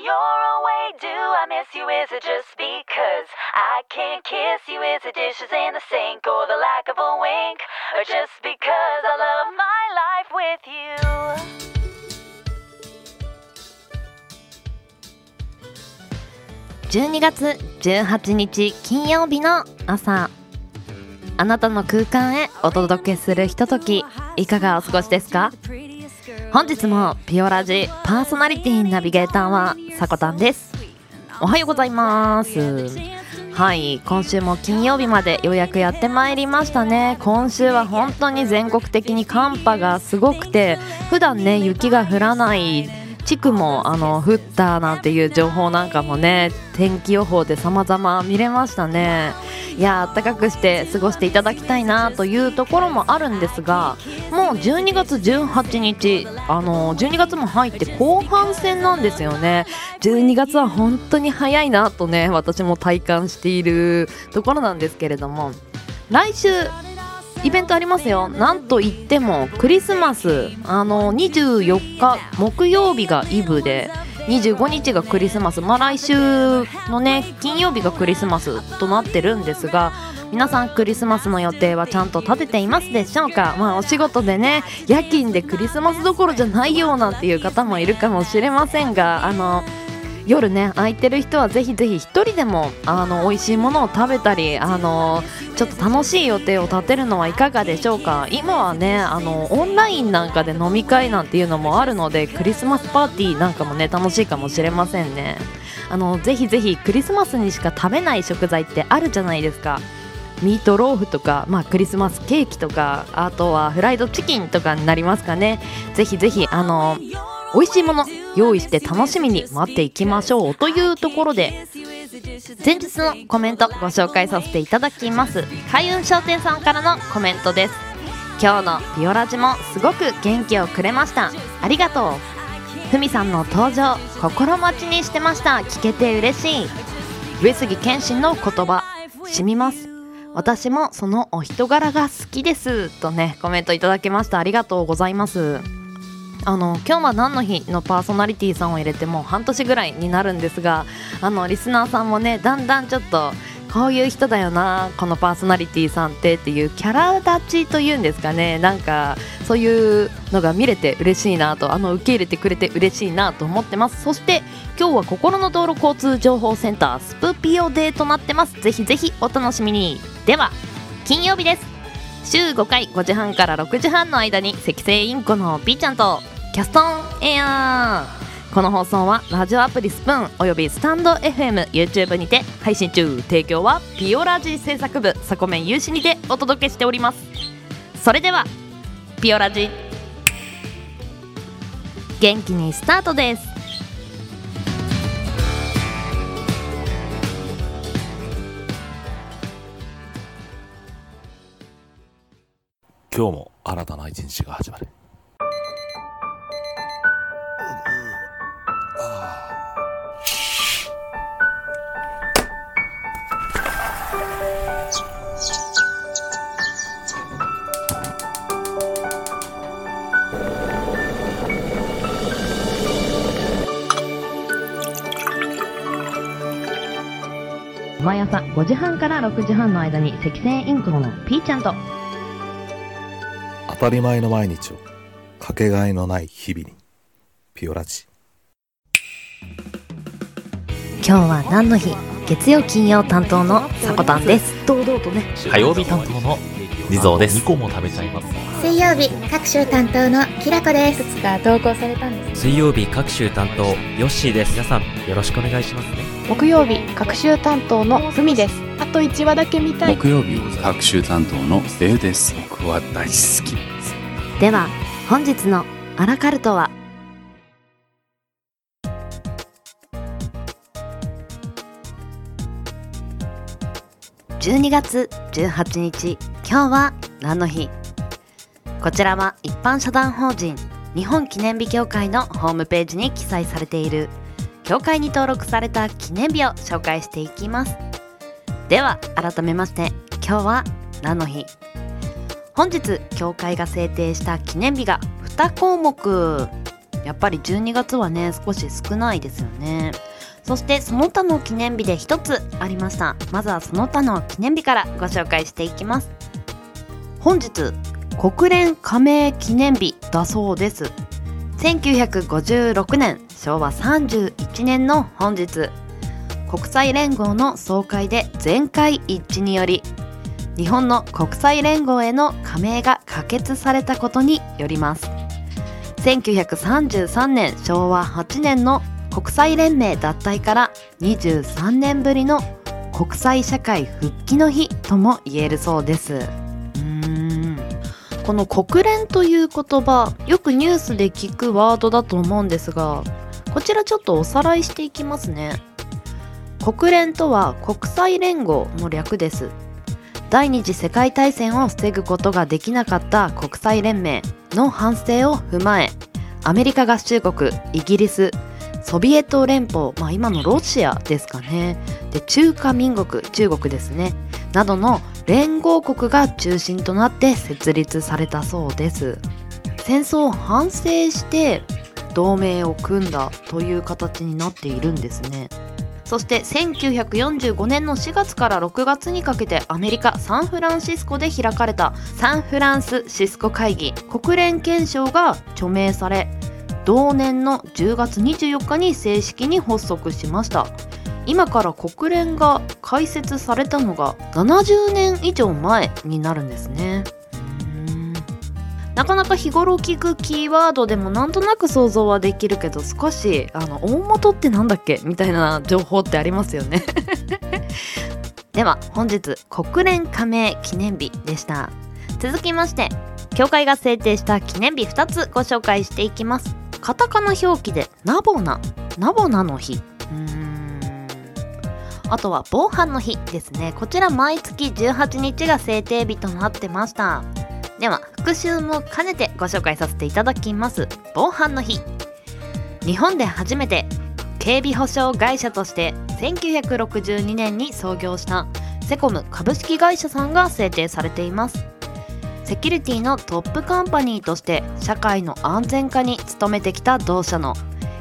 you're away, do I miss you? Is it just because I can't kiss you? Is it dishes in the sink or the lack of a wink? Or just because I love my life with you? 12月18日金曜日の朝あなたの空間へお届けするひとときいかがお過ごしですか本日もピオラジパーソナリティナビゲーターはさこたんです。おはようございます。はい今週も金曜日までようやくやってまいりましたね。今週は本当に全国的に寒波がすごくて普段ね雪が降らない地区もあの降ったなんていう情報なんかもね天気予報で様々見れましたね。いや暖かくして過ごしていただきたいなというところもあるんですがもう12月18日あの12月も入って後半戦なんですよね。12月は本当に早いなとね私も体感しているところなんですけれども来週イベントありますよ。なんといってもクリスマス。あの24日木曜日がイブで25日がクリスマス。まあ来週のね金曜日がクリスマスとなってるんですが皆さんクリスマスの予定はちゃんと立てていますでしょうか？まあお仕事でね夜勤でクリスマスどころじゃないよなんていう方もいるかもしれませんがあの夜ね空いてる人はぜひぜひ一人でもあの美味しいものを食べたりあのちょっと楽しい予定を立てるのはいかがでしょうか？今はねあのオンラインなんかで飲み会なんていうのもあるのでクリスマスパーティーなんかもね楽しいかもしれませんね。あのぜひぜひクリスマスにしか食べない食材ってあるじゃないですか。ミートローフとか、まあ、クリスマスケーキとかあとはフライドチキンとかになりますかね。ぜひぜひあの美味しいもの用意して楽しみに待っていきましょうというところで前日のコメントご紹介させていただきます。開運商店さんからのコメントです。今日のピオラジもすごく元気をくれました。ありがとう。ふみさんの登場心待ちにしてました。聞けて嬉しい。上杉謙信の言葉。染みます。私もそのお人柄が好きです。とねコメントいただきました。ありがとうございます。あの今日は何の日のパーソナリティさんを入れてもう半年ぐらいになるんですがあのリスナーさんもねだんだんちょっとこういう人だよなこのパーソナリティさんってっていうキャラ立ちというんですかね。なんかそういうのが見れて嬉しいなとあの受け入れてくれて嬉しいなと思ってます。そして今日は心の道路交通情報センタースプピオデーとなってます。ぜひぜひお楽しみに。では金曜日です。週5回5時半から6時半の間に赤星インコのピーちゃんとキャストンエアー。この放送はラジオアプリスプーンおよびスタンド FM、YouTube にて配信中。提供はピオラジ制作部サコメン有志にてお届けしております。それではピオラジ。元気にスタートです。今日も新たな一日が始まる。毎朝5時半から6時半の間に赤星インコのピーちゃんと。当たり前の毎日をかけがえのない日々にピオラジ。今日は何の日？月曜金曜担当のさこたんです。堂々とね。火曜日担当の地蔵です。2個も食べちゃいます。水曜日各週担当のきらこです。が投稿されたんです水曜日各週担当ヨッシーです。皆さんよろしくお願いしますね。木曜日各週担当のふみです。あと1話だけ見たい。木曜日各週担当のデウです。僕は大好きです。では本日のアラカルトは12月18日今日は何の日？こちらは一般社団法人日本記念日協会のホームページに記載されている協会に登録された記念日を紹介していきます。では改めまして今日は何の日？本日協会が制定した記念日が2項目。やっぱり12月はね少し少ないですよね。そしてその他の記念日で一つありました。まずはその他の記念日からご紹介していきます。本日国連加盟記念日だそうです。1956年昭和31年の本日。国際連合の総会で全会一致により日本の国際連合への加盟が可決されたことによります。1933年昭和8年の国際連盟脱退から23年ぶりの国際社会復帰の日とも言えるそうです。この国連という言葉よくニュースで聞くワードだと思うんですがこちらちょっとおさらいしていきますね。国連とは国際連合の略です。第二次世界大戦を防ぐことができなかった国際連盟の反省を踏まえアメリカ合衆国イギリスソビエト連邦、まあ、今のロシアですかね。で中華民国中国ですね。などの連合国が中心となって設立されたそうです。戦争を反省して同盟を組んだという形になっているんですね。そして1945年の4月から6月にかけてアメリカ・サンフランシスコで開かれたサンフランスシスコ会議。国連憲章が著名され同年の10月24日に正式に発足しました。今から国連が開設されたのが70年以上前になるんですね。なかなか日頃聞くキーワードでもなんとなく想像はできるけど少しあの大元ってなんだっけ？みたいな情報ってありますよね。では本日国連加盟記念日でした。続きまして協会が制定した記念日2つご紹介していきます。カタカナ表記でナボナ。ナボナの日。うーん。あとは防犯の日ですね。こちら毎月18日が制定日となってました。では復習も兼ねてご紹介させていただきます。防犯の日。日本で初めて警備保障会社として1962年に創業したセコム株式会社さんが制定されています。セキュリティのトップカンパニーとして社会の安全化に努めてきた同社の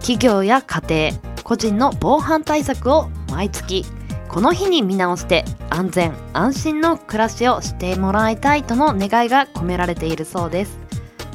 企業や家庭個人の防犯対策を毎月この日に見直して安全安心の暮らしをしてもらいたいとの願いが込められているそうです。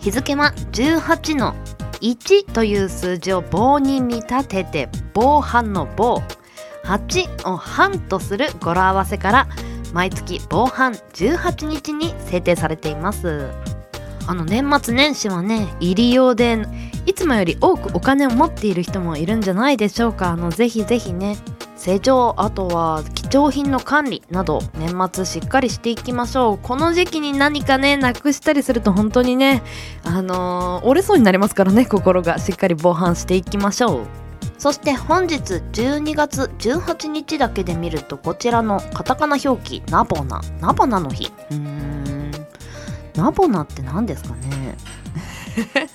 日付は18の1という数字を棒に見立てて防犯の棒8を半とする語呂合わせから毎月防犯18日に制定されています。あの年末年始はね入り用でいつもより多くお金を持っている人もいるんじゃないでしょうか。あのぜひぜひね施錠あとは貴重品の管理など年末しっかりしていきましょう。この時期に何かねなくしたりすると本当にねあのー折れそうになりますからね心が。しっかり防犯していきましょう。そして本日12月18日だけで見るとこちらのカタカナ表記ナボナ。ナボナの日。うーん。ナボナって何ですかね。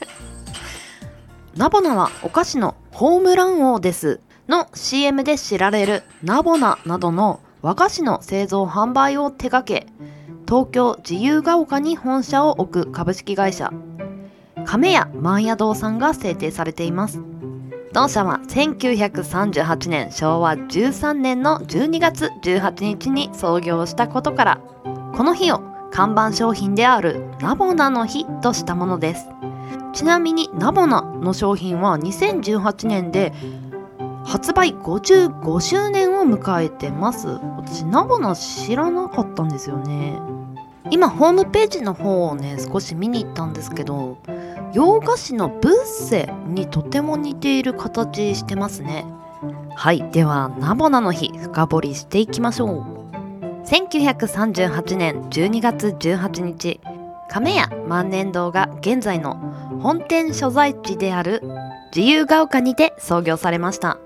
ナボナはお菓子のホームラン王です。の CM で知られるナボナなどの和菓子の製造販売を手掛け東京自由が丘に本社を置く株式会社亀屋万屋堂さんが制定されています。同社は1938年昭和13年の12月18日に創業したことからこの日を看板商品であるナボナの日としたものです。ちなみにナボナの商品は2018年で発売55周年を迎えてます。私ナボナ知らなかったんですよね。今ホームページの方をね少し見に行ったんですけど洋菓子のブッセにとても似ている形してますね。はいではナボナの日深掘りしていきましょう。1938年12月18日亀屋万年堂が現在の本店所在地である自由が丘にて創業されました。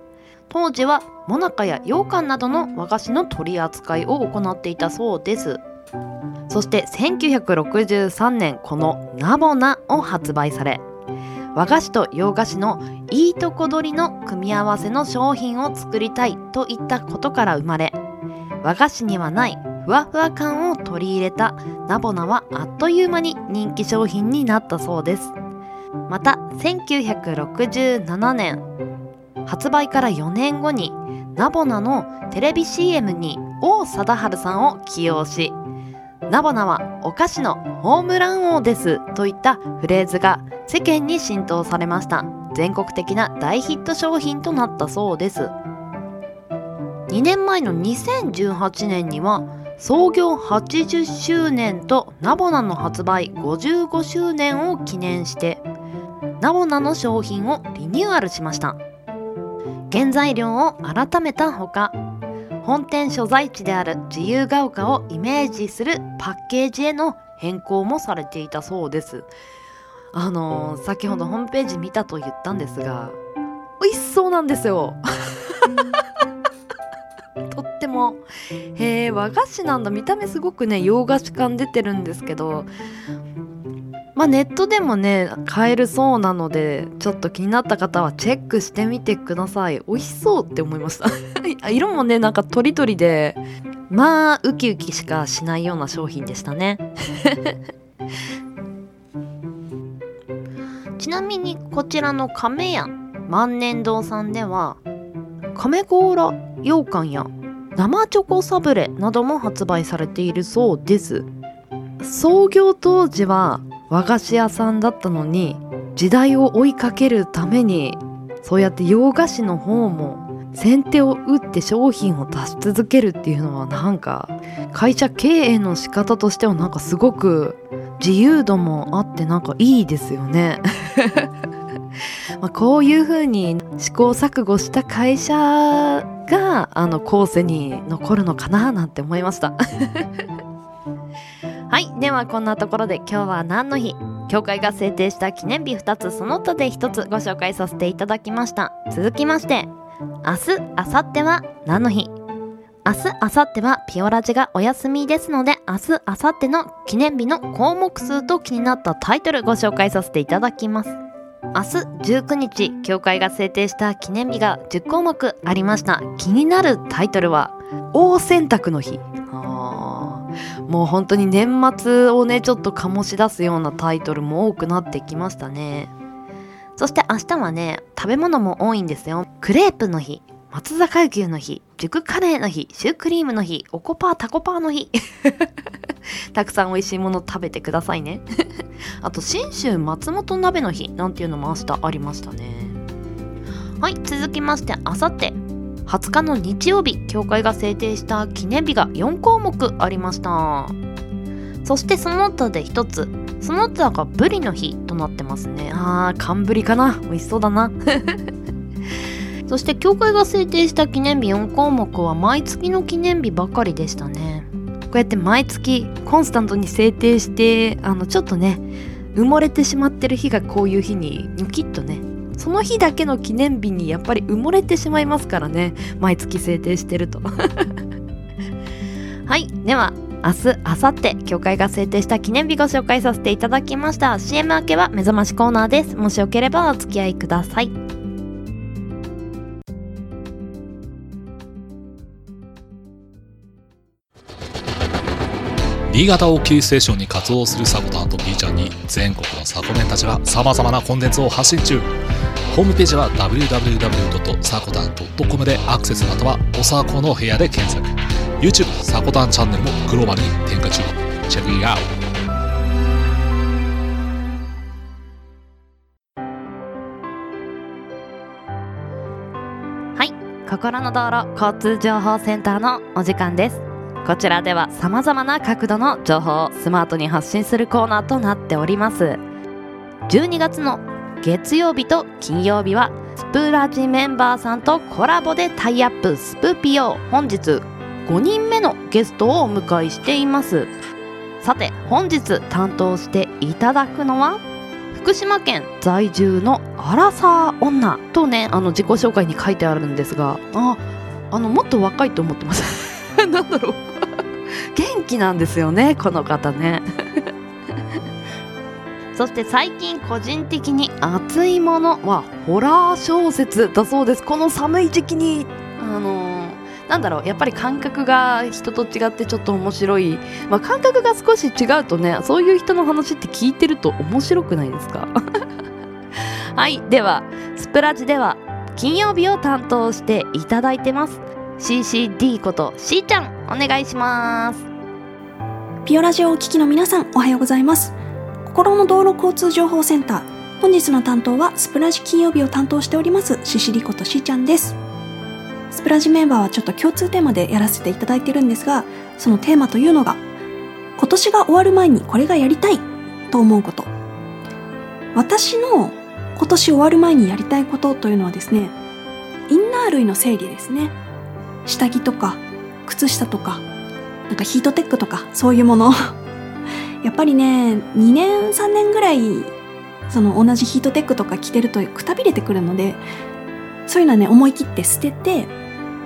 当時はモナカや羊羹などの和菓子の取り扱いを行っていたそうです。そして1963年このナボナを発売され和菓子と洋菓子のいいとこ取りの組み合わせの商品を作りたいといったことから生まれ和菓子にはないふわふわ感を取り入れたナボナはあっという間に人気商品になったそうです。また1967年発売から4年後にナボナのテレビ CM に王貞治さんを起用しナボナはお菓子のホームラン王ですといったフレーズが世間に浸透されました。全国的な大ヒット商品となったそうです。2年前の2018年には創業80周年とナボナの発売55周年を記念してナボナの商品をリニューアルしました。原材料を改めたほか本店所在地である自由が丘をイメージするパッケージへの変更もされていたそうです。あのー先ほどホームページ見たと言ったんですが美味しそうなんですよ。とっても。へえ和菓子なんだ。見た目すごくね洋菓子感出てるんですけどまあネットでもね買えるそうなのでちょっと気になった方はチェックしてみてください。美味しそうって思いました。色もねなんかとりどりでまあウキウキしかしないような商品でしたね。ちなみにこちらの亀屋万年堂さんでは亀甲羅羊羹や生チョコサブレなども発売されているそうです。創業当時は和菓子屋さんだったのに時代を追いかけるためにそうやって洋菓子の方も先手を打って商品を出し続けるっていうのはなんか会社経営の仕方としてはなんかすごく自由度もあってなんかいいですよね。まあこういう風に試行錯誤した会社があの後世に残るのかななんて思いました。はい。ではこんなところで今日は何の日？協会が制定した記念日2つその他で1つご紹介させていただきました。続きまして明日明後日は何の日？明日明後日はピオラジがお休みですので明日明後日の記念日の項目数と気になったタイトルご紹介させていただきます。明日19日協会が制定した記念日が10項目ありました。気になるタイトルは大洗濯の日。あ。もう本当に年末をねちょっと醸し出すようなタイトルも多くなってきましたね。そして明日はね食べ物も多いんですよ。クレープの日松坂牛の日熟カレーの日シュークリームの日おこパータコパーの日。たくさん美味しいもの食べてくださいね。あと信州松本鍋の日なんていうのも明日ありましたね。はい続きましてあさって。20日の日曜日協会が制定した記念日が4項目ありました。そしてその他で1つその他がブリの日となってますね。あー寒ブリかな。美味しそうだな。そして協会が制定した記念日4項目は毎月の記念日ばかりでしたね。こうやって毎月コンスタントに制定してあのちょっとね埋もれてしまってる日がこういう日にニョキッとねその日だけの記念日にやっぱり埋もれてしまいますからね。毎月制定してると。はい。では明日明後日協会が制定した記念日ご紹介させていただきました。CM 明けは目覚ましコーナーです。もしよければお付き合いください。新潟をキーステーションに活動するサコタンと B ちゃんに全国のサコメンたちが様々なコンテンツを発信中。ホームページは www.sakotan.com でアクセスまたはおさこの部屋で検索。YouTube サコタンチャンネルもグローバルに展開中。チェックイアウト。はい。心の道路交通情報センターのお時間です。こちらでは様々な角度の情報をスマートに発信するコーナーとなっております。12月の月曜日と金曜日はスプラジメンバーさんとコラボでタイアップスプピオ本日5人目のゲストをお迎えしています。さて本日担当していただくのは福島県在住のアラサー女とねあの自己紹介に書いてあるんですがああのもっと若いと思ってます。なんだろう。元気なんですよねこの方ね。そして最近個人的に熱いものはホラー小説だそうです。この寒い時期にあのーなんだろうやっぱり感覚が人と違ってちょっと面白い、まあ、感覚が少し違うとねそういう人の話って聞いてると面白くないですか？はいではスプラジでは金曜日を担当していただいてます。CCD ことしーちゃんお願いします。ピオラジオをお聞きの皆さんおはようございます。心の道路交通情報センター。本日の担当はスプラジ金曜日を担当しておりますシシリことしーちゃんです。スプラジメンバーはちょっと共通テーマでやらせていただいてるんですがそのテーマというのが今年が終わる前にこれがやりたいと思うこと。私の今年終わる前にやりたいことというのはですねインナー類の整理ですね。下着とか靴下とかなんかヒートテックとかそういうもの。やっぱりね2年3年ぐらいその同じヒートテックとか着てるとくたびれてくるのでそういうのはね思い切って捨てて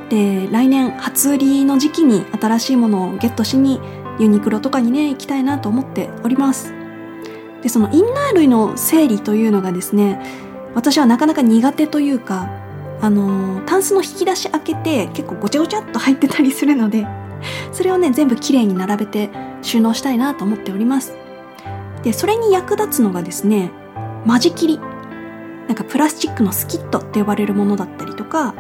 で来年初売りの時期に新しいものをゲットしにユニクロとかにね行きたいなと思っております。でそのインナー類の整理というのがですね私はなかなか苦手というかあのタンスの引き出し開けて結構ごちゃごちゃっと入ってたりするので それをね全部きれいに並べて収納したいなと思っております。でそれに役立つのがですね間仕切り。なんかプラスチックのスキットって呼ばれるものだったりとか、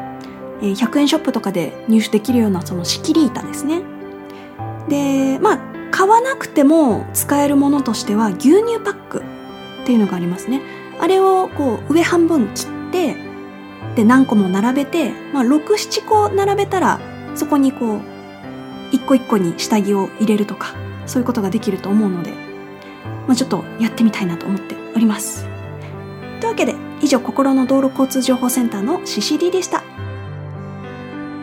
えー100円ショップとかで入手できるようなその仕切り板ですね。でまあ買わなくても使えるものとしては牛乳パックっていうのがありますね。あれをこう上半分切ってで何個も並べて、まあ、67個並べたらそこにこう一個一個に下着を入れるとかそういうことができると思うので、まあ、ちょっとやってみたいなと思っております。というわけで以上心の道路交通情報センターのシシリでした。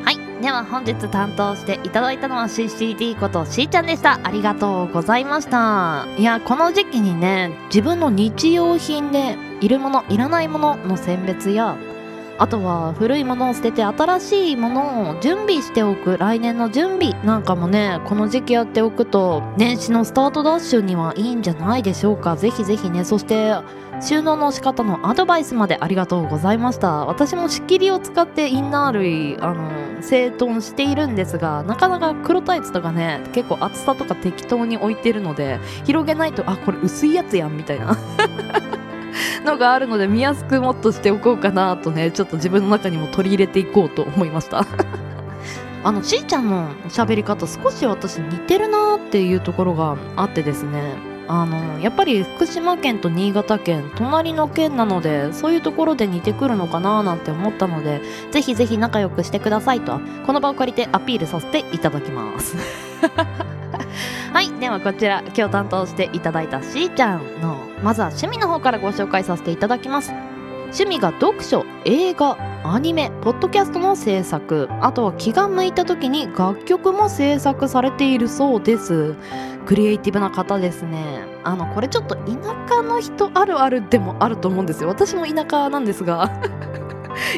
はい。では本日担当していただいたのは CCD ことしーちゃんでした。ありがとうございました。いやこの時期にね自分の日用品でいるものいらないものの選別やあとは古いものを捨てて新しいものを準備しておく。来年の準備なんかもねこの時期やっておくと年始のスタートダッシュにはいいんじゃないでしょうか。ぜひぜひねそして収納の仕方のアドバイスまでありがとうございました。私も仕切りを使ってインナー類あの整頓しているんですがなかなか黒タイツとかね結構厚さとか適当に置いてるので広げないとあこれ薄いやつやんみたいな。のがあるので見やすくもっとしておこうかなとねちょっと自分の中にも取り入れていこうと思いました。あのしーちゃんの喋り方少し私似てるなっていうところがあってですね。あのやっぱり福島県と新潟県隣の県なのでそういうところで似てくるのかななんて思ったのでぜひぜひ仲良くしてくださいとこの場を借りてアピールさせていただきます。はいではこちら今日担当していただいたしーちゃんのまずは趣味の方からご紹介させていただきます。趣味が読書映画アニメポッドキャストの制作あとは気が向いた時に楽曲も制作されているそうです。クリエイティブな方ですね。あのこれちょっと田舎の人あるあるでもあると思うんですよ。私も田舎なんですが。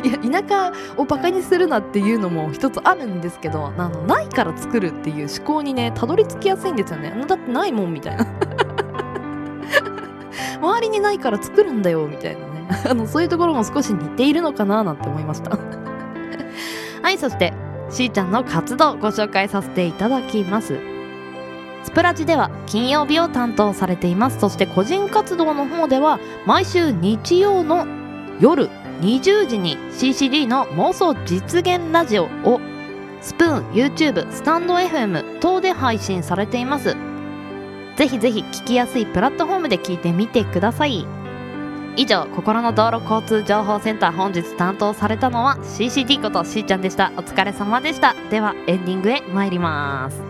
いや田舎をバカにするなっていうのも一つあるんですけどあのないから作るっていう思考にねたどり着きやすいんですよね。だってないもんみたいな。周りにないから作るんだよみたいなね。あのそういうところも少し似ているのかななんて思いました。はいそしてしーちゃんの活動ご紹介させていただきます。スプラジでは金曜日を担当されています。そして個人活動の方では毎週日曜の夜20時に CCD の妄想実現ラジオをスプーン YouTube スタンド FM 等で配信されています。ぜひぜひ聞きやすいプラットフォームで聞いてみてください。以上心の道路交通情報センター本日担当されたのは CCD ことしーちゃんでした。お疲れ様でした。ではエンディングへ参ります。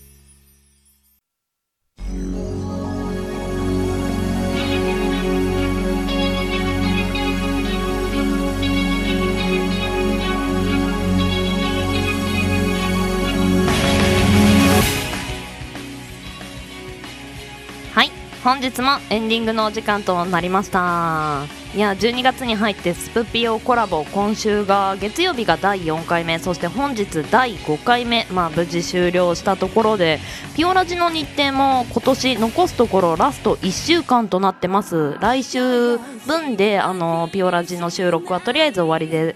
本日もエンディングのお時間となりました。いや12月に入ってスプピオコラボ今週が月曜日が第4回目。そして本日第5回目。まあ無事終了したところでピオラジの日程も今年残すところラスト1週間となってます。来週分であのピオラジの収録はとりあえず終わりで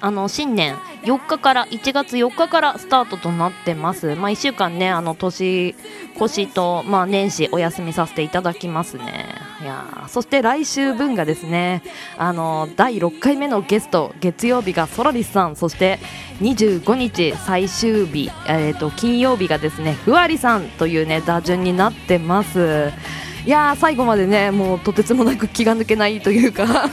あの新年4日から1月4日からスタートとなってます。まあ1週間ねあの年越しとまあ年始お休みさせていただきますね。いやそして来週分がですねあの第6回目のゲスト月曜日がソラリスさんそして25日最終日えっ、と金曜日がですねふわりさんというね打順になってます。いやー最後までねもうとてつもなく気が抜けないというか。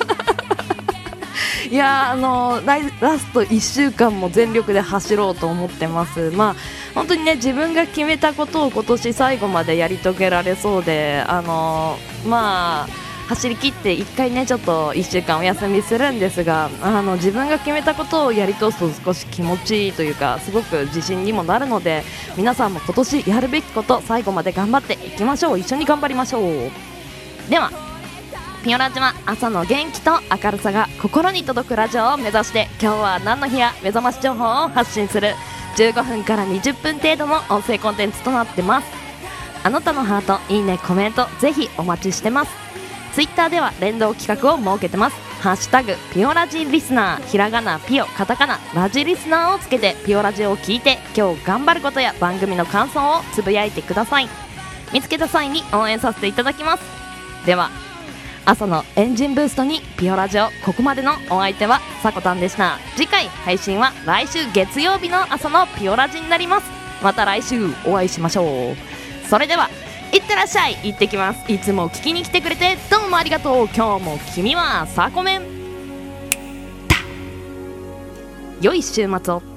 いやあのララスト1週間も全力で走ろうと思ってます、まあ本当にね自分が決めたことを今年最後までやり遂げられそうで、あのまあ走り切って1回ねちょっと1週間お休みするんですがあの自分が決めたことをやり通すと少し気持ちいいというかすごく自信にもなるので皆さんも今年やるべきこと最後まで頑張っていきましょう。一緒に頑張りましょう。では。ピオラジは朝の元気と明るさが心に届くラジオを目指して今日は何の日や目覚まし情報を発信する15分から20分程度の音声コンテンツとなってます。あなたのハートいいねコメントぜひお待ちしてます。ツイッターでは連動企画を設けてます。ハッシュタグピオラジリスナーひらがなピオカタカナラジリスナーをつけてピオラジを聞いて今日頑張ることや番組の感想をつぶやいてください。見つけた際に応援させていただきます。では朝のエンジンブーストにピオラジオ。ここまでのお相手はさこたんでした。次回配信は来週月曜日の朝のピオラジになります。また来週お会いしましょう。それではいってらっしゃい。行ってきます。いつも聞きに来てくれてどうもありがとう。今日も君はサコメン。良い週末を。